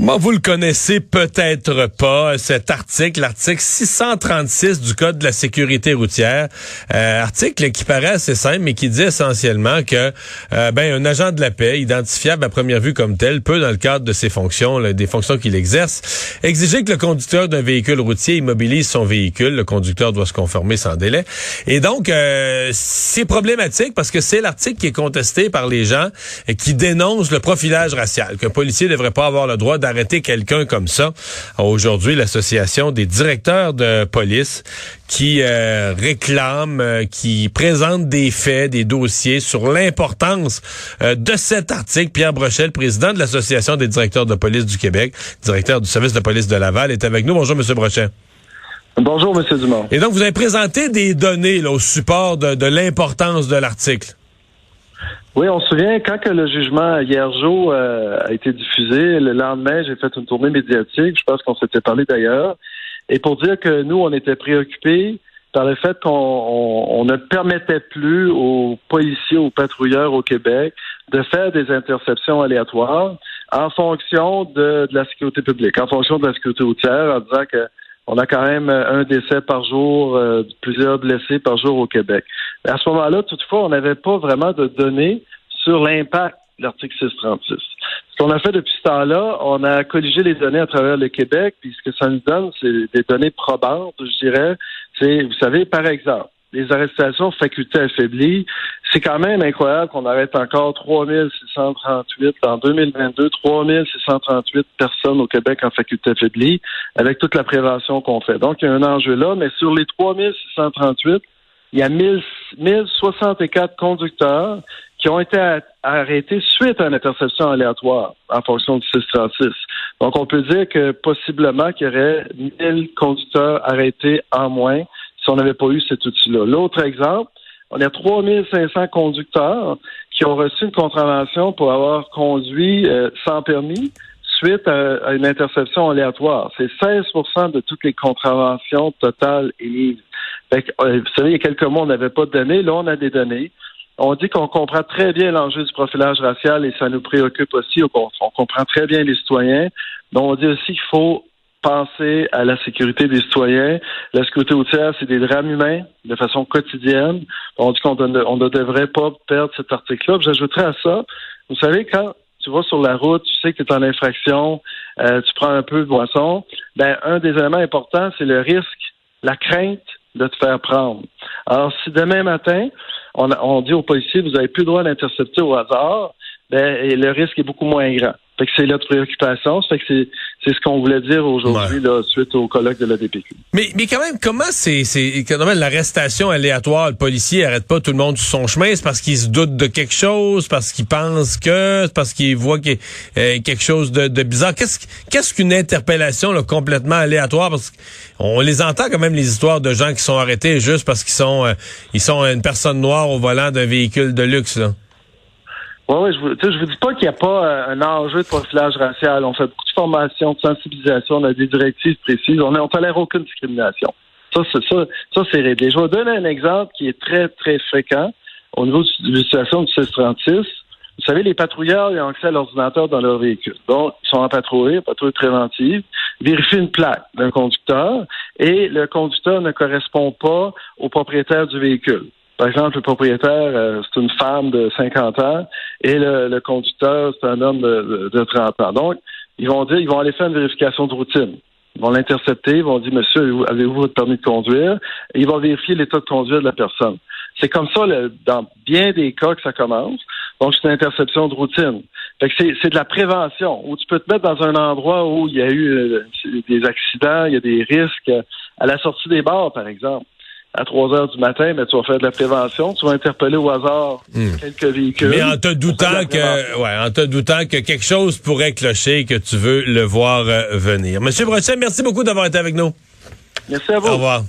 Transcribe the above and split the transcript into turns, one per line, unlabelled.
Moi, vous le connaissez peut-être pas, cet article, l'article 636 du Code de la sécurité routière. Euh, article qui paraît assez simple, mais qui dit essentiellement que euh, ben, un agent de la paix, identifiable à première vue comme tel, peut, dans le cadre de ses fonctions, des fonctions qu'il exerce, exiger que le conducteur d'un véhicule routier immobilise son véhicule. Le conducteur doit se conformer sans délai. Et donc, euh, c'est problématique parce que c'est l'article qui est contesté par les gens qui dénoncent le profilage racial, qu'un policier ne devrait pas avoir le droit arrêter quelqu'un comme ça. Aujourd'hui, l'association des directeurs de police qui euh, réclame, euh, qui présente des faits, des dossiers sur l'importance euh, de cet article. Pierre Brochel, président de l'association des directeurs de police du Québec, directeur du service de police de Laval, est avec nous. Bonjour, Monsieur Brochel.
Bonjour, Monsieur Dumont.
Et donc, vous avez présenté des données au support de l'importance de l'article.
Oui, on se souvient quand que le jugement hier jour euh, a été diffusé, le lendemain, j'ai fait une tournée médiatique, je pense qu'on s'était parlé d'ailleurs, et pour dire que nous, on était préoccupés par le fait qu'on ne permettait plus aux policiers, aux patrouilleurs au Québec de faire des interceptions aléatoires en fonction de, la sécurité publique, en fonction de la sécurité routière, en disant que on a quand même un décès par jour, euh, plusieurs blessés par jour au Québec. À ce moment-là, toutefois, on n'avait pas vraiment de données sur l'impact de l'article 636. Ce qu'on a fait depuis ce temps-là, on a colligé les données à travers le Québec, puis ce que ça nous donne, c'est des données probantes, je dirais. C'est, vous savez, par exemple, les arrestations facultés affaiblies, c'est quand même incroyable qu'on arrête encore 3638 en 2022, 3638 personnes au Québec en faculté affaiblie avec toute la prévention qu'on fait. Donc, il y a un enjeu là, mais sur les 3638, il y a 1064 conducteurs qui ont été arrêtés suite à une interception aléatoire en fonction du 636. Donc, on peut dire que possiblement qu'il y aurait 1000 conducteurs arrêtés en moins on n'avait pas eu cet outil-là. L'autre exemple, on a 3500 conducteurs qui ont reçu une contravention pour avoir conduit euh, sans permis suite à, une interception aléatoire. C'est 16% de toutes les contraventions totales émises. Euh, vous savez, il y a quelques mois, on n'avait pas de données. Là, on a des données. On dit qu'on comprend très bien l'enjeu du profilage racial et ça nous préoccupe aussi. On, comprend très bien les citoyens. Mais on dit aussi qu'il faut penser à la sécurité des citoyens. La sécurité routière, c'est des drames humains de façon quotidienne. On dit qu'on ne devrait pas perdre cet article-là. J'ajouterais à ça, vous savez, quand tu vas sur la route, tu sais que tu es en infraction, euh, tu prends un peu de boisson, ben, un des éléments importants, c'est le risque, la crainte de te faire prendre. Alors, si demain matin, on, dit aux policiers, vous n'avez plus le droit d'intercepter au hasard, ben, le risque est beaucoup moins grand. Fait que c'est notre préoccupation. Fait que c'est, c'est ce qu'on voulait dire aujourd'hui, là, suite au colloque de la DPQ.
Mais, mais quand même, comment c'est, c'est, quand même, l'arrestation aléatoire, le policier arrête pas tout le monde sur son chemin, c'est parce qu'il se doute de quelque chose, parce qu'il pense que, c'est parce qu'il voit qu'il y a euh, quelque chose de, de bizarre? Qu'est-ce, qu'est-ce qu'une interpellation, là, complètement aléatoire? Parce qu'on les entend quand même, les histoires de gens qui sont arrêtés juste parce qu'ils sont, euh, ils sont une personne noire au volant d'un véhicule de luxe, là.
Oui, ouais, je ne vous dis pas qu'il n'y a pas euh, un enjeu de profilage racial. On fait beaucoup de formation, de sensibilisation, on a des directives précises. On ne tolère aucune discrimination. Ça, c'est ça, ça c'est réglé. Je vais vous donner un exemple qui est très, très fréquent au niveau de l'utilisation du 636. Vous savez, les patrouilleurs ils ont accès à l'ordinateur dans leur véhicule. Donc, ils sont en patrouille, patrouille préventive, vérifient une plaque d'un conducteur et le conducteur ne correspond pas au propriétaire du véhicule. Par exemple, le propriétaire, euh, c'est une femme de 50 ans et le, conducteur, c'est un homme de, de, 30 ans. Donc, ils vont dire, ils vont aller faire une vérification de routine. Ils vont l'intercepter, ils vont dire, monsieur, avez-vous votre permis de conduire? Et ils vont vérifier l'état de conduite de la personne. C'est comme ça, dans bien des cas, que ça commence. Donc, c'est une interception de routine. Fait que c'est de la prévention, où tu peux te mettre dans un endroit où il y a eu euh, des accidents, il y a des risques, à la sortie des bars, par exemple à 3 heures du matin, mais tu vas faire de la prévention, tu vas interpeller au hasard hmm. quelques véhicules.
Mais en te doutant que, ouais, en te doutant que quelque chose pourrait clocher, que tu veux le voir euh, venir. Monsieur Brochet, merci beaucoup d'avoir été avec nous.
Merci à vous. Au
revoir.